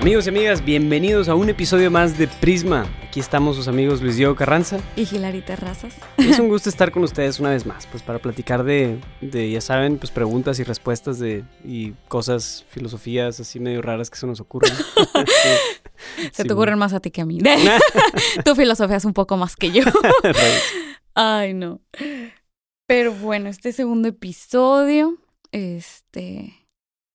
Amigos y amigas, bienvenidos a un episodio más de Prisma. Aquí estamos sus amigos Luis Diego Carranza. Y Hilary Terrazas. Es un gusto estar con ustedes una vez más, pues para platicar de, de ya saben, pues preguntas y respuestas de y cosas, filosofías así medio raras que se nos ocurren. se te ocurren más a ti que a mí. tu filosofía es un poco más que yo. Ay, no. Pero bueno, este segundo episodio, este,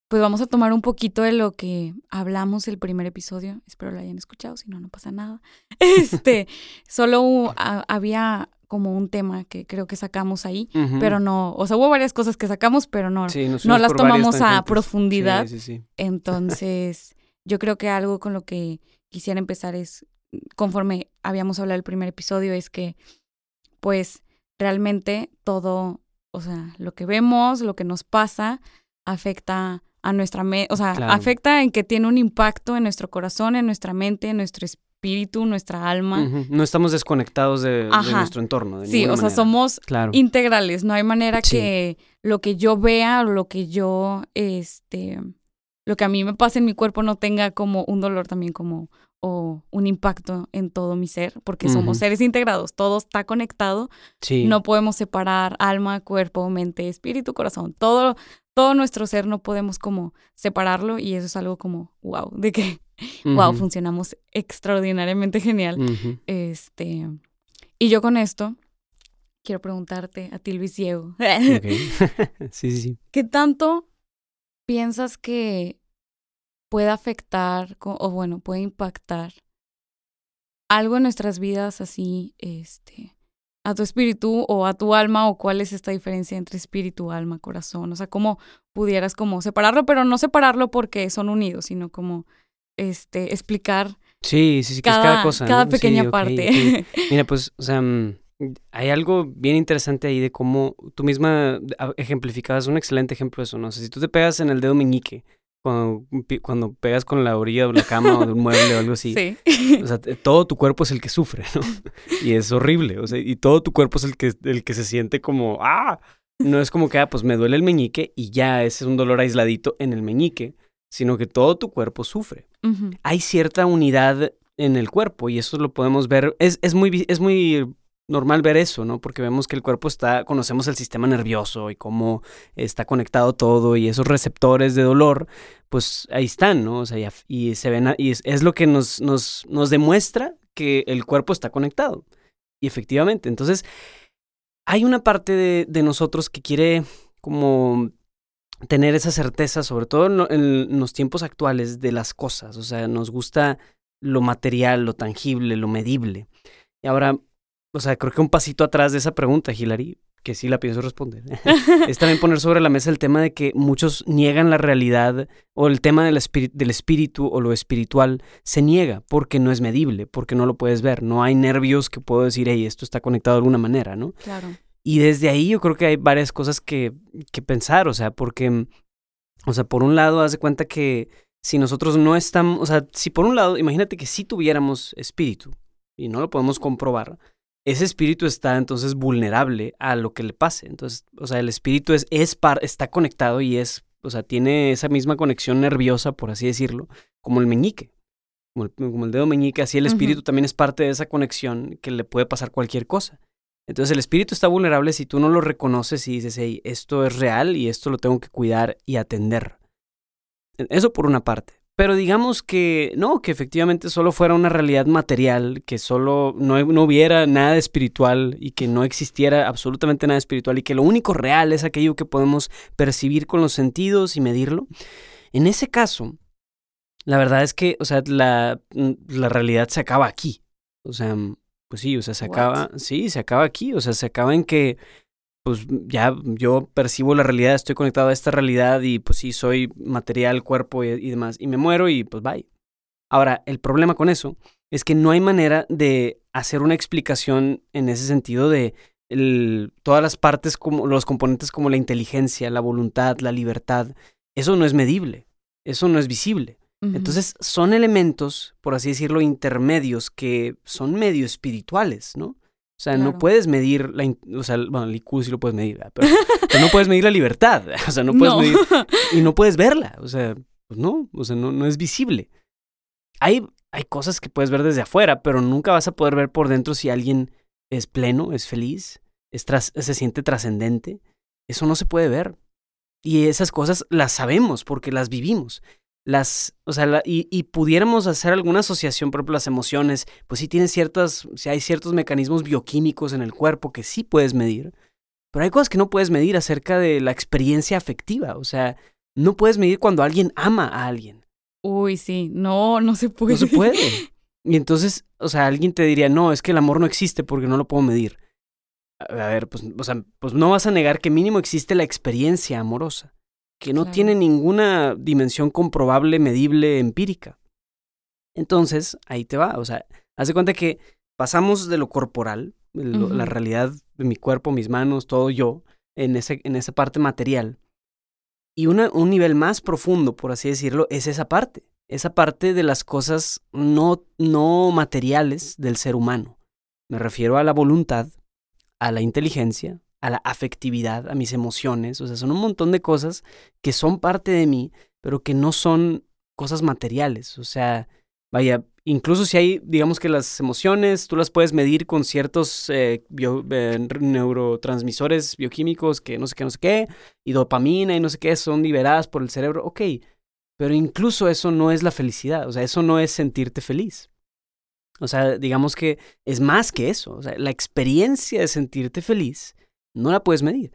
pues vamos a tomar un poquito de lo que hablamos el primer episodio. Espero lo hayan escuchado, si no, no pasa nada. Este, solo había como un tema que creo que sacamos ahí, pero no, o sea, hubo varias cosas que sacamos, pero no, no las tomamos a profundidad. Entonces, yo creo que algo con lo que quisiera empezar es, conforme habíamos hablado el primer episodio, es que, pues, realmente todo, o sea, lo que vemos, lo que nos pasa, afecta a nuestra mente, o sea, afecta en que tiene un impacto en nuestro corazón, en nuestra mente, en nuestro espíritu, nuestra alma. No estamos desconectados de, nuestro entorno. sí, o sea, somos integrales. No hay manera que lo que yo vea o lo que yo, este, lo que a mí me pase en mi cuerpo no tenga como un dolor también como o un impacto en todo mi ser, porque somos seres integrados, todo está conectado. Sí. No podemos separar alma, cuerpo, mente, espíritu, corazón. Todo, todo nuestro ser no podemos como separarlo y eso es algo como wow, de que wow, funcionamos extraordinariamente genial. Este, y yo con esto quiero preguntarte a ti Luis Diego. sí, sí, sí. ¿Qué tanto piensas que puede afectar o bueno, puede impactar algo en nuestras vidas así este a tu espíritu o a tu alma o cuál es esta diferencia entre espíritu, alma, corazón, o sea, cómo pudieras como separarlo, pero no separarlo porque son unidos, sino como este explicar Sí, sí, sí, cada, que es cada cosa. Cada pequeña parte. Mira, pues, o sea, mm, hay algo bien interesante ahí de cómo tú misma ejemplificabas un excelente ejemplo de eso, ¿no? O sea, si tú te pegas en el dedo meñique cuando, cuando pegas con la orilla de la cama o de un mueble o algo así. Sí. O sea, todo tu cuerpo es el que sufre, ¿no? Y es horrible. O sea, y todo tu cuerpo es el que, el que se siente como, ¡ah! No es como que, ah, pues me duele el meñique y ya, ese es un dolor aisladito en el meñique, sino que todo tu cuerpo sufre. Hay cierta unidad en el cuerpo y eso lo podemos ver. Es, es, muy, es muy normal ver eso, ¿no? Porque vemos que el cuerpo está, conocemos el sistema nervioso y cómo está conectado todo y esos receptores de dolor, pues ahí están, ¿no? O sea, y, se ven, y es, lo que nos, nos, nos demuestra que el cuerpo está conectado. Y efectivamente, entonces, hay una parte de, nosotros que quiere como tener esa certeza, sobre todo en los tiempos actuales, de las cosas. O sea, nos gusta lo material, lo tangible, lo medible. Y ahora, o sea, creo que un pasito atrás de esa pregunta, Hilary, que sí la pienso responder, es también poner sobre la mesa el tema de que muchos niegan la realidad o el tema del, del espíritu o lo espiritual se niega porque no es medible, porque no lo puedes ver, no hay nervios que puedo decir, hey, esto está conectado de alguna manera, ¿no? Claro. Y desde ahí yo creo que hay varias cosas que, que pensar, o sea, porque, o sea, por un lado, haz de cuenta que si nosotros no estamos, o sea, si por un lado, imagínate que si tuviéramos espíritu y no lo podemos comprobar, ese espíritu está entonces vulnerable a lo que le pase. Entonces, o sea, el espíritu es, es par, está conectado y es, o sea, tiene esa misma conexión nerviosa, por así decirlo, como el meñique. Como el, dedo meñique, así el espíritu también es parte de esa conexión que le puede pasar cualquier cosa. Entonces el espíritu está vulnerable si tú no lo reconoces y dices, hey, esto es real y esto lo tengo que cuidar y atender. E, eso por una parte. Pero digamos que no, que efectivamente solo fuera una realidad material, que solo no, no, hubiera nada espiritual y que no existiera absolutamente nada espiritual y que lo único real es aquello que podemos percibir con los sentidos y medirlo. En ese caso, la verdad es que, o sea, la, mm, la realidad se acaba aquí. O sea, pues sí, o sea, se acaba, sí, se acaba aquí, o sea, se acaba en que pues ya yo percibo la realidad, estoy conectado a esta realidad y pues sí, soy material, cuerpo y, demás, y me muero y pues bye. Ahora, el problema con eso es que no hay manera de hacer una explicación en ese sentido de todas las partes, como los componentes como la inteligencia, la voluntad, la libertad. Eso no es medible, eso no es visible. Entonces son elementos, por así decirlo, intermedios que son medio espirituales, ¿no? O sea, no puedes medir la, o sea, bueno, el IQ sí lo puedes medir, pero, no puedes medir la libertad, o sea, no puedes medir y no puedes verla, o sea, pues no, o sea, no, no es visible. hay, hay cosas que puedes ver desde afuera, pero nunca vas a poder ver por dentro si alguien es pleno, es feliz, es se siente trascendente. Eso no se puede ver. Y esas cosas las sabemos porque las vivimos. Las, o sea, y, y, pudiéramos hacer alguna asociación, por ejemplo, las emociones, pues sí tienen ciertas, si hay ciertos mecanismos bioquímicos en el cuerpo que sí puedes medir, pero hay cosas que no puedes medir acerca de la experiencia afectiva. O sea, no puedes medir cuando alguien ama a alguien. Uy, sí, no, no se puede. No se puede. Y entonces, o sea, alguien te diría, no, es que el amor no existe porque no lo puedo medir. A ver, pues, o sea, pues no vas a negar que mínimo existe la experiencia amorosa, que no tiene ninguna dimensión comprobable, medible, empírica. Entonces, ahí te va, o sea, haz de cuenta que pasamos de lo corporal, la realidad de mi cuerpo, mis manos, todo yo, en, ese, en esa parte material. Y una, un nivel más profundo, por así decirlo, es esa parte, esa parte de las cosas no, no materiales del ser humano. Me refiero a la voluntad, a la inteligencia, a la afectividad, a mis emociones, o sea, son un montón de cosas que son parte de mí, pero que no son cosas materiales, o sea, vaya, incluso si hay, digamos que las emociones, tú las puedes medir con ciertos eh, eh, neurotransmisores bioquímicos que no sé qué, no sé qué, y dopamina y no sé qué, son liberadas por el cerebro, ok, pero incluso eso no es la felicidad, o sea, eso no es sentirte feliz. O sea, digamos que es más que eso. O sea, la experiencia de sentirte feliz no la puedes medir.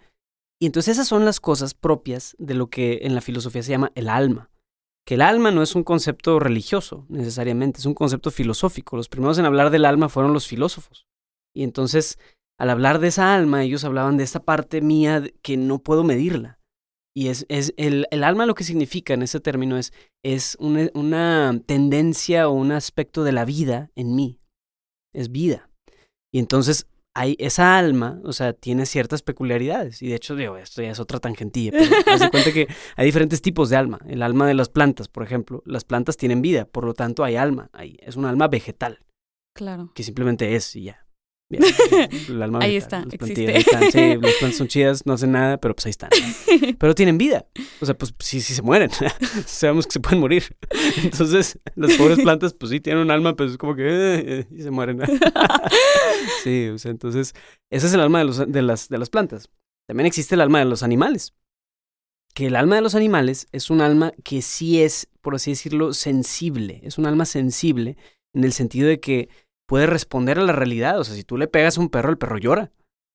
Y entonces esas son las cosas propias de lo que en la filosofía se llama el alma. Que el alma no es un concepto religioso necesariamente, es un concepto filosófico. Los primeros en hablar del alma fueron los filósofos. Y entonces, al hablar de esa alma, ellos hablaban de esta parte mía que no puedo medirla. Y es, es el, el, alma lo que significa en ese término es, es una, una, tendencia o un aspecto de la vida en mí. Es vida. Y entonces hay esa alma, o sea, tiene ciertas peculiaridades. Y de hecho, digo, esto ya es otra tangentilla. Pero de cuenta que hay diferentes tipos de alma. El alma de las plantas, por ejemplo. Las plantas tienen vida, por lo tanto hay alma. Ahí. Es un alma vegetal. Claro. Que simplemente es y ya. el alma ahí está, existe. están. Sí, las plantas son chidas, no hacen nada, pero pues ahí están. Pero tienen vida. O sea, pues sí, sí se mueren. Sabemos que se pueden morir. Entonces, las pobres plantas, pues sí tienen un alma, pero es como que eh, eh, y se mueren. sí, o sea, entonces, ese es el alma de, los, de, las, de las plantas. También existe el alma de los animales. Que el alma de los animales es un alma que sí es, por así decirlo, sensible. Es un alma sensible en el sentido de que puede responder a la realidad. O sea, si tú le pegas a un perro, el perro llora.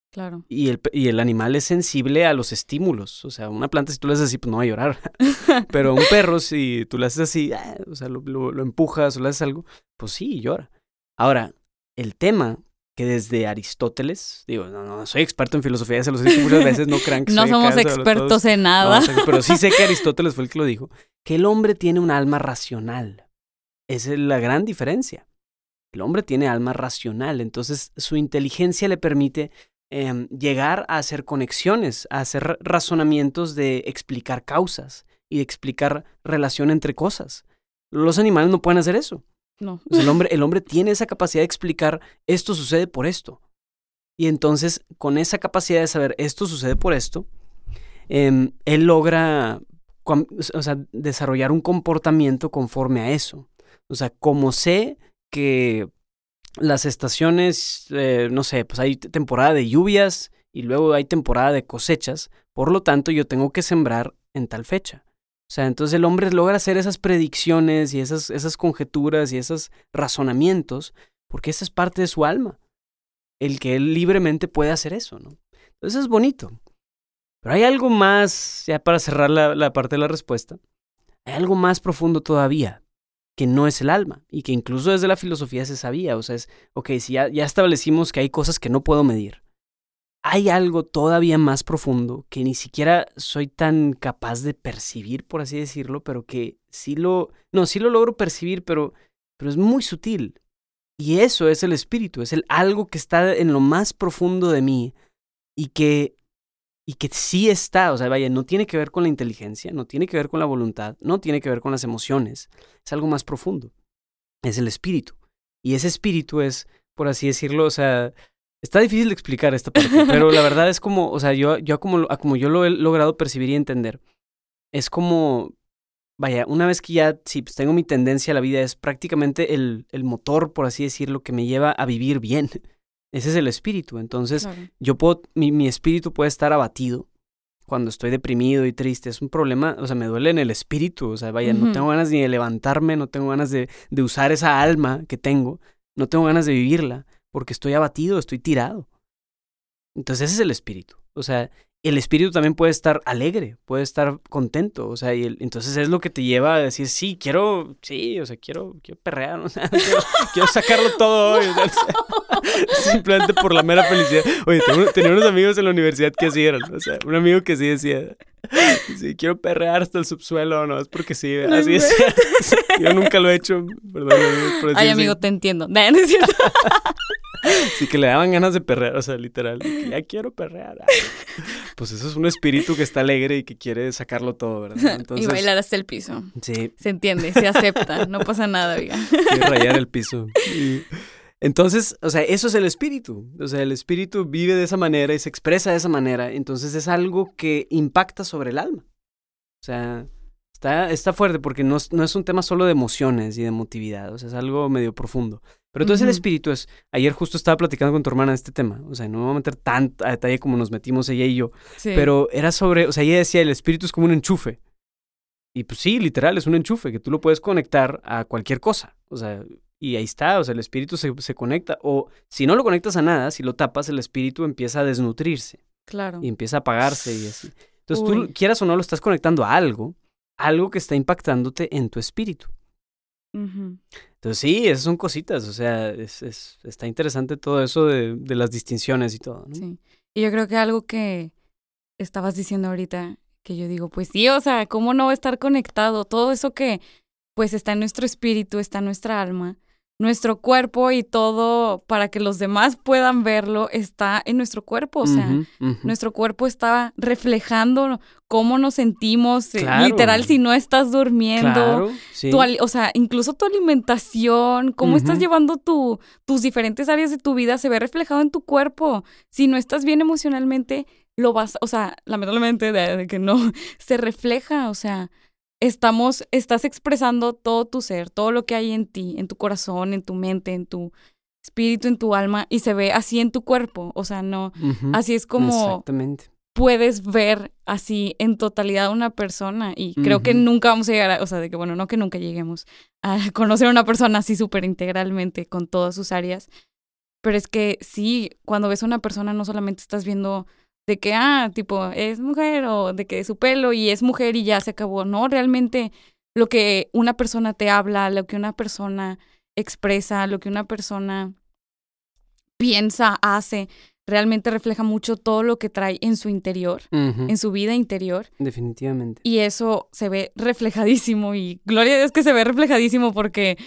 Claro. Y el, y el animal es sensible a los estímulos. O sea, una planta, si tú le haces así, pues no va a llorar. Pero un perro, si tú le haces así, ah, o sea, lo, lo, empujas o le haces algo, pues sí, llora. Ahora, el tema que desde Aristóteles, digo, no, no soy experto en filosofía, se los he dicho muchas veces, no crean que No somos expertos en nada. pero sí sé que Aristóteles fue el que lo dijo, que el hombre tiene un alma racional. Esa es la gran diferencia. El hombre tiene alma racional, entonces su inteligencia le permite em, llegar a hacer conexiones, a hacer razonamientos de explicar causas y de explicar relación entre cosas. Los animales no pueden hacer eso. No. el, hombre, el hombre tiene esa capacidad de explicar esto sucede por esto. Y entonces, con esa capacidad de saber esto sucede por esto, em, él logra o sea, desarrollar un comportamiento conforme a eso. O sea, como sé que las estaciones, eh, no sé, pues hay temporada de lluvias y luego hay temporada de cosechas, por lo tanto yo tengo que sembrar en tal fecha. O sea, entonces el hombre logra hacer esas predicciones y esas, esas conjeturas y esos razonamientos, porque esa es parte de su alma, el que él libremente puede hacer eso, ¿no? Entonces es bonito. Pero hay algo más, ya para cerrar la, la parte de la respuesta, hay algo más profundo todavía, que no es el alma y que incluso desde la filosofía se sabía. O sea, es, ok, si ya, ya establecimos que hay cosas que no puedo medir, hay algo todavía más profundo que ni siquiera soy tan capaz de percibir, por así decirlo, pero que sí lo, no, sí lo logro percibir, pero, pero es muy sutil. Y eso es el espíritu, es el algo que está en lo más profundo de mí y que y que sí está, o sea, vaya, no tiene que ver con la inteligencia, no tiene que ver con la voluntad, no tiene que ver con las emociones, es algo más profundo, es el espíritu. Y ese espíritu es, por así decirlo, o sea, está difícil de explicar esta parte, pero la verdad es como, o sea, yo, yo como, como yo lo he logrado percibir y entender, es como, vaya, una vez que ya, sí, pues tengo mi tendencia a la vida, es prácticamente el, el motor, por así decirlo, que me lleva a vivir bien. Ese es el espíritu. Entonces, yo puedo, mi, mi espíritu puede estar abatido cuando estoy deprimido y triste. Es un problema, o sea, me duele en el espíritu. O sea, vaya, no tengo ganas ni de levantarme, no tengo ganas de, de usar esa alma que tengo, no tengo ganas de vivirla, porque estoy abatido, estoy tirado. Entonces, ese es el espíritu. O sea, el espíritu también puede estar alegre, puede estar contento, o sea, y entonces es lo que te lleva a decir, sí, quiero, sí, o sea, quiero, quiero perrear, o sea, quiero, sacarlo todo hoy, simplemente por la mera felicidad. Oye, tenía unos amigos en la universidad que así eran, o sea, un amigo que sí decía, sí, quiero perrear hasta el subsuelo, no, es porque sí, así es. Yo nunca lo he hecho, perdón. Por Ay, amigo, te entiendo. No, es cierto. Sí, que le daban ganas de perrear, o sea, literal, ya quiero perrear. Pues eso es un espíritu que está alegre y que quiere sacarlo todo, ¿verdad? y bailar hasta el piso. Sí. Se entiende, se acepta, no pasa nada, oiga. Y rayar el piso. Entonces, o sea, eso es el espíritu. O sea, el espíritu vive de esa manera y se expresa de esa manera. Entonces es algo que impacta sobre el alma. O sea, está, está fuerte porque no, no es un tema solo de emociones y de emotividad. O sea, es algo medio profundo. Pero entonces el espíritu es, ayer justo estaba platicando con tu hermana de este tema, o sea, no me voy a meter tan a detalle como nos metimos ella y yo, pero era sobre, o sea, ella decía, el espíritu es como un enchufe. Y pues sí, literal, es un enchufe que tú lo puedes conectar a cualquier cosa, o sea, y ahí está, o sea, el espíritu se, se conecta, o si no lo conectas a nada, si lo tapas, el espíritu empieza a desnutrirse. Claro. Y empieza a apagarse y así. Entonces tú, quieras o no, lo estás conectando a algo, algo que está impactándote en tu espíritu. Entonces sí, esas son cositas, o sea, es, es, está interesante todo eso de, de las distinciones y todo. ¿no? Sí, y yo creo que algo que estabas diciendo ahorita, que yo digo, pues sí, o sea, ¿cómo no va a estar conectado? Todo eso que pues está en nuestro espíritu, está en nuestra alma, nuestro cuerpo y todo para que los demás puedan verlo está en nuestro cuerpo, o sea, nuestro cuerpo está reflejando cómo nos sentimos, eh, literal si no estás durmiendo, o sea, incluso tu alimentación, cómo estás llevando tu, tus diferentes áreas de tu vida se ve reflejado en tu cuerpo. Si no estás bien emocionalmente, lo vas, o sea, lamentablemente de que no se refleja, o sea, estamos, estás expresando todo tu ser, todo lo que hay en ti, en tu corazón, en tu mente, en tu espíritu, en tu alma, y se ve así en tu cuerpo. O sea, no, así es como puedes ver así en totalidad a una persona. Y creo que nunca vamos a llegar a, o sea, de que bueno, no que nunca lleguemos a conocer a una persona así súper integralmente con todas sus áreas. Pero es que sí, cuando ves a una persona no solamente estás viendo de que, ah, tipo, es mujer o de que su pelo y es mujer y ya se acabó. No, realmente lo que una persona te habla, lo que una persona expresa, lo que una persona piensa, hace, realmente refleja mucho todo lo que trae en su interior, en su vida interior. Definitivamente. Y eso se ve reflejadísimo y gloria a Dios que se ve reflejadísimo porque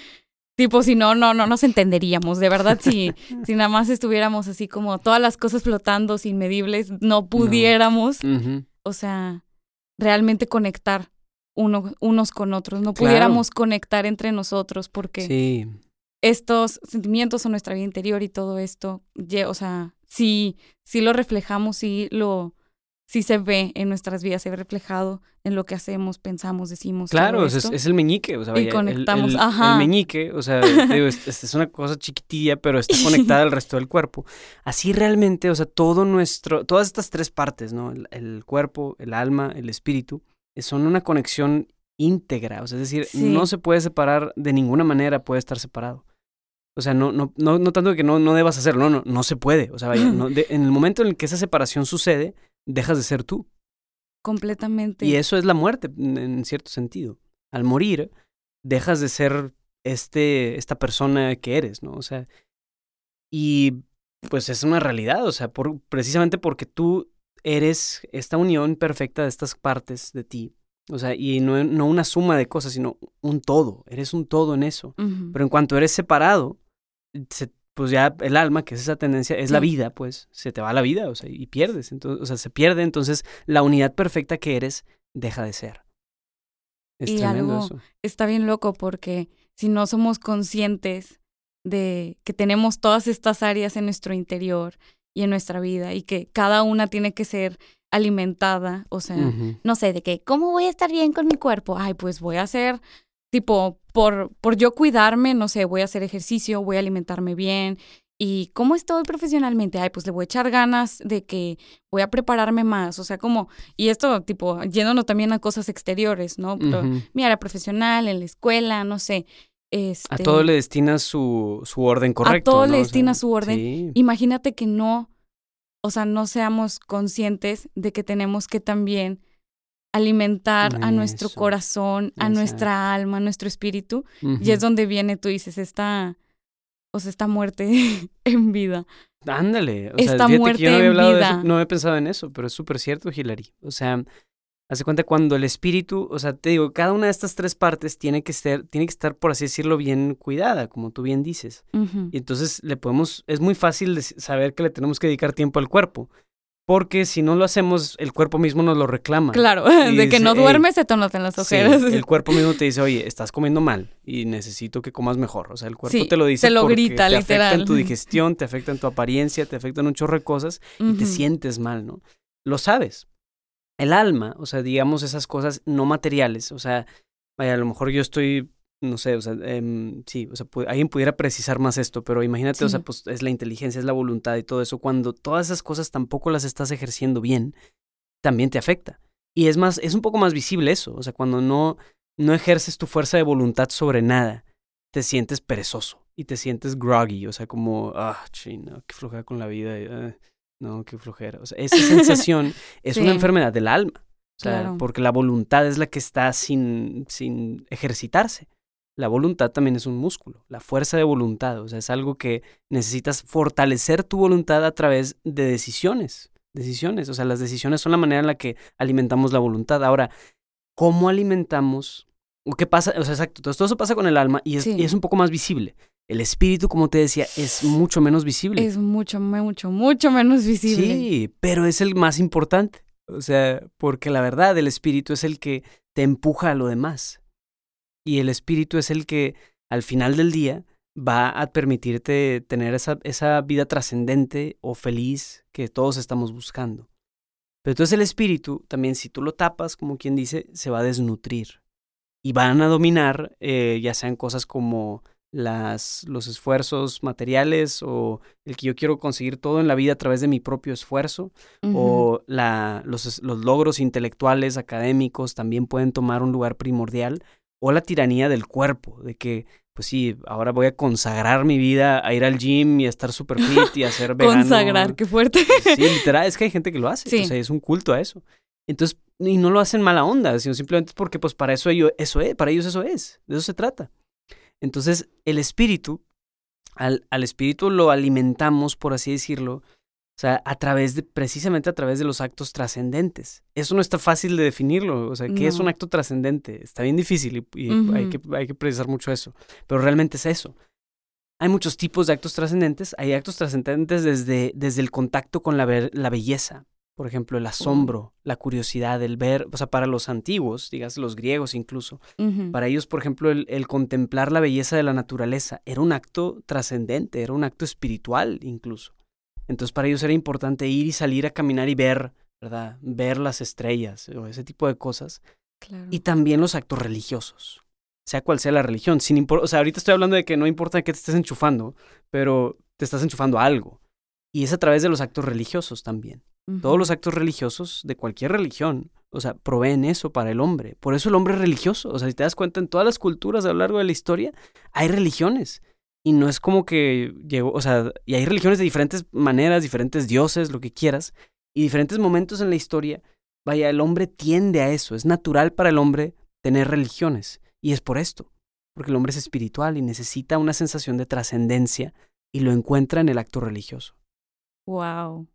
Tipo, si no, no, no nos entenderíamos. De verdad, si, si nada más estuviéramos así como todas las cosas flotando sin medibles, no pudiéramos, o sea, realmente conectar uno, unos con otros. No pudiéramos conectar entre nosotros porque estos sentimientos son nuestra vida interior y todo esto, o sea, si, si lo reflejamos, si lo, sí se ve en nuestras vidas, se ve reflejado en lo que hacemos, pensamos, decimos. Claro, es, el meñique, o sea, y conectamos, el, ajá. El meñique, o sea, es, una cosa chiquitilla, pero está conectada al resto del cuerpo. Así realmente, o sea, todo nuestro, todas estas tres partes, ¿no? El, cuerpo, el alma, el espíritu, son una conexión íntegra, o sea, es decir, no se puede separar de ninguna manera, puede estar separado. O sea, no, no, no, no tanto que no, no debas hacerlo, no, no, no se puede. O sea, vaya, en el momento en el que esa separación sucede, dejas de ser tú. Completamente. Y eso es la muerte, en cierto sentido. Al morir, dejas de ser este, esta persona que eres, ¿no? O sea, y pues es una realidad, o sea, por, precisamente porque tú eres esta unión perfecta de estas partes de ti. O sea, y no, no una suma de cosas, sino un todo. Eres un todo en eso. Pero en cuanto eres separado, se, pues ya el alma, que es esa tendencia, es la vida, pues se te va la vida, o sea, y pierdes, entonces, o sea, se pierde, entonces la unidad perfecta que eres deja de ser. Es y algo eso. está bien loco porque si no somos conscientes de que tenemos todas estas áreas en nuestro interior y en nuestra vida y que cada una tiene que ser alimentada, o sea, no sé, de que, ¿cómo voy a estar bien con mi cuerpo? Ay, pues voy a hacer, tipo, por, por yo cuidarme, no sé, voy a hacer ejercicio, voy a alimentarme bien. ¿Y cómo estoy profesionalmente? Ay, pues le voy a echar ganas de que voy a prepararme más, o sea, como, y esto, tipo, yéndonos también a cosas exteriores, ¿no? Pero, Mira, profesional, en la escuela, no sé. Este, a todo le destinas su, su orden correcto. A todo le destinas su orden. Imagínate que no o sea, no seamos conscientes de que tenemos que también alimentar a nuestro corazón, a nuestra alma, a nuestro espíritu. Y es donde viene, tú dices, esta, o sea, esta muerte en vida. Ándale, o sea, esta muerte que yo no había hablado de eso, no he pensado en eso, pero es súper cierto, Hilary. O sea, Hace cuenta cuando el espíritu, o sea, te digo, cada una de estas tres partes tiene que ser, tiene que estar, por así decirlo, bien cuidada, como tú bien dices. Y entonces le podemos, es muy fácil saber que le tenemos que dedicar tiempo al cuerpo. Porque si no lo hacemos, el cuerpo mismo nos lo reclama. Claro, de que no duermes se te notan las ojeras. el cuerpo mismo te dice, oye, estás comiendo mal y necesito que comas mejor. O sea, el cuerpo te lo dice. Te lo grita, te literal. afecta en tu digestión, te afecta en tu apariencia, te afecta en un chorro de cosas y te sientes mal, ¿no? Lo sabes el alma, o sea, digamos esas cosas no materiales, o sea, vaya, a lo mejor yo estoy, no sé, o sea, em, sí, o sea, alguien pudiera precisar más esto, pero imagínate, o sea, pues es la inteligencia, es la voluntad y todo eso, cuando todas esas cosas tampoco las estás ejerciendo bien, también te afecta. Y es más, es un poco más visible eso, o sea, cuando no, no ejerces tu fuerza de voluntad sobre nada, te sientes perezoso y te sientes groggy, o sea, como, ah, chino, qué flojera con la vida. Ah, no, qué flojera. O sea, esa sensación es una enfermedad del alma. O sea, porque la voluntad es la que está sin, sin ejercitarse. La voluntad también es un músculo, la fuerza de voluntad. O sea, es algo que necesitas fortalecer tu voluntad a través de decisiones. Decisiones. O sea, las decisiones son la manera en la que alimentamos la voluntad. Ahora, ¿cómo alimentamos? ¿O qué pasa? O sea, exacto. todo eso pasa con el alma y y es un poco más visible. El espíritu, como te decía, es mucho menos visible. Es mucho, mucho, mucho menos visible. Sí, pero es el más importante. O sea, porque la verdad, el espíritu es el que te empuja a lo demás. Y el espíritu es el que, al final del día, va a permitirte tener esa, esa vida trascendente o feliz que todos estamos buscando. Pero entonces el espíritu, también si tú lo tapas, como quien dice, se va a desnutrir. Y van a dominar, eh, ya sean cosas como las, los esfuerzos materiales o el que yo quiero conseguir todo en la vida a través de mi propio esfuerzo o la, los, los logros intelectuales, académicos también pueden tomar un lugar primordial o la tiranía del cuerpo, de que pues sí, ahora voy a consagrar mi vida a ir al gym y a estar súper fit y a ser vegano. consagrar, qué fuerte. sí, literal, es que hay gente que lo hace, o sea, es un culto a eso. Entonces, y no lo hacen mala onda, sino simplemente porque pues para eso ellos, eso es, para ellos eso es, de eso se trata. Entonces, el espíritu, al, al espíritu lo alimentamos, por así decirlo, o sea, a través de, precisamente a través de los actos trascendentes. Eso no está fácil de definirlo. O sea, ¿qué es un acto trascendente? Está bien difícil y, hay, que, hay que precisar mucho eso. Pero realmente es eso. Hay muchos tipos de actos trascendentes. Hay actos trascendentes desde, desde el contacto con la, la belleza. Por ejemplo, el asombro, la curiosidad, el ver, o sea, para los antiguos, digas los griegos incluso, para ellos, por ejemplo, el, contemplar la belleza de la naturaleza era un acto trascendente, era un acto espiritual incluso. Entonces para ellos era importante ir y salir a caminar y ver, ¿verdad? Ver las estrellas o ese tipo de cosas. Y también los actos religiosos, sea cual sea la religión. Sin o sea, ahorita estoy hablando de que no importa que te estés enchufando, pero te estás enchufando a algo. Y es a través de los actos religiosos también. Todos los actos religiosos de cualquier religión, o sea, proveen eso para el hombre. Por eso el hombre es religioso. O sea, si te das cuenta, en todas las culturas a lo largo de la historia hay religiones. Y no es como que llegó, o sea, y hay religiones de diferentes maneras, diferentes dioses, lo que quieras, y diferentes momentos en la historia. Vaya, el hombre tiende a eso. Es natural para el hombre tener religiones. Y es por esto. Porque el hombre es espiritual y necesita una sensación de trascendencia y lo encuentra en el acto religioso. Wow.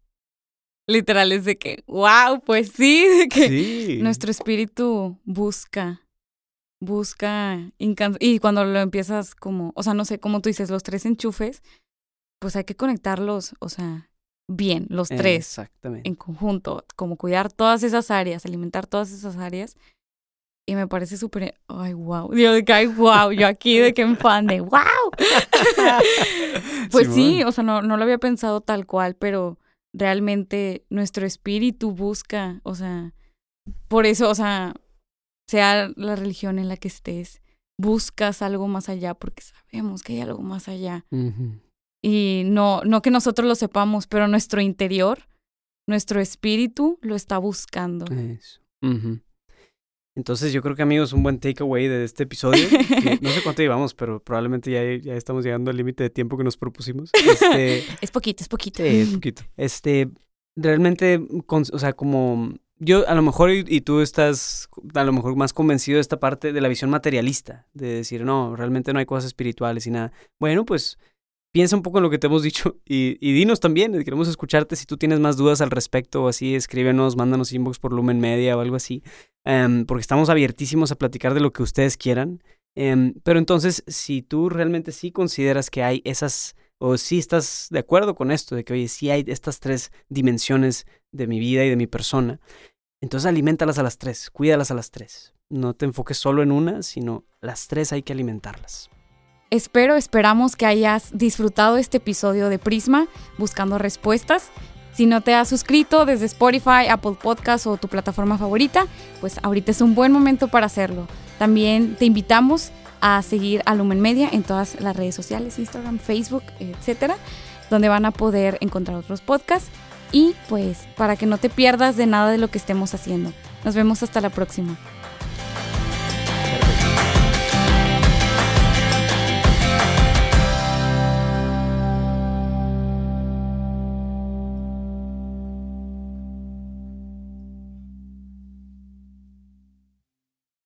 Literal es de que, wow, pues sí, de que nuestro espíritu busca, busca, y cuando lo empiezas como, o sea, no sé, como tú dices, los tres enchufes, pues hay que conectarlos, o sea, bien, los tres. Exactamente. En conjunto, como cuidar todas esas áreas, alimentar todas esas áreas. Y me parece súper, ay, wow. Yo de que, ay, wow, yo aquí de que en fan de, wow. pues sí, o sea, no, no lo había pensado tal cual, pero realmente nuestro espíritu busca, o sea, por eso, o sea, sea la religión en la que estés, buscas algo más allá porque sabemos que hay algo más allá. Y no, no que nosotros lo sepamos, pero nuestro interior, nuestro espíritu lo está buscando. Eso. Entonces yo creo que amigos, un buen takeaway de este episodio. no sé cuánto llevamos, pero probablemente ya, ya estamos llegando al límite de tiempo que nos propusimos. Este, es poquito, es poquito. Sí, es poquito. Este, realmente, o sea, como yo a lo mejor y, tú estás a lo mejor más convencido de esta parte de la visión materialista, de decir, no, realmente no hay cosas espirituales y nada. Bueno, pues piensa un poco en lo que te hemos dicho y, y dinos también, queremos escucharte si tú tienes más dudas al respecto o así, escríbenos, mándanos inbox por Lumen Media o algo así. Em, porque estamos abiertísimos a platicar de lo que ustedes quieran. Em, pero entonces, si tú realmente sí consideras que hay esas, o si estás de acuerdo con esto, de que, oye, sí hay estas tres dimensiones de mi vida y de mi persona, entonces alimentalas a las tres, cuídalas a las tres. No te enfoques solo en una, sino las tres hay que alimentarlas. Espero, esperamos que hayas disfrutado este episodio de Prisma, buscando respuestas. Si no te has suscrito desde Spotify, Apple Podcast o tu plataforma favorita, pues ahorita es un buen momento para hacerlo. También te invitamos a seguir a Lumen Media en todas las redes sociales, Instagram, Facebook, etcétera, donde van a poder encontrar otros podcasts y pues para que no te pierdas de nada de lo que estemos haciendo. Nos vemos hasta la próxima.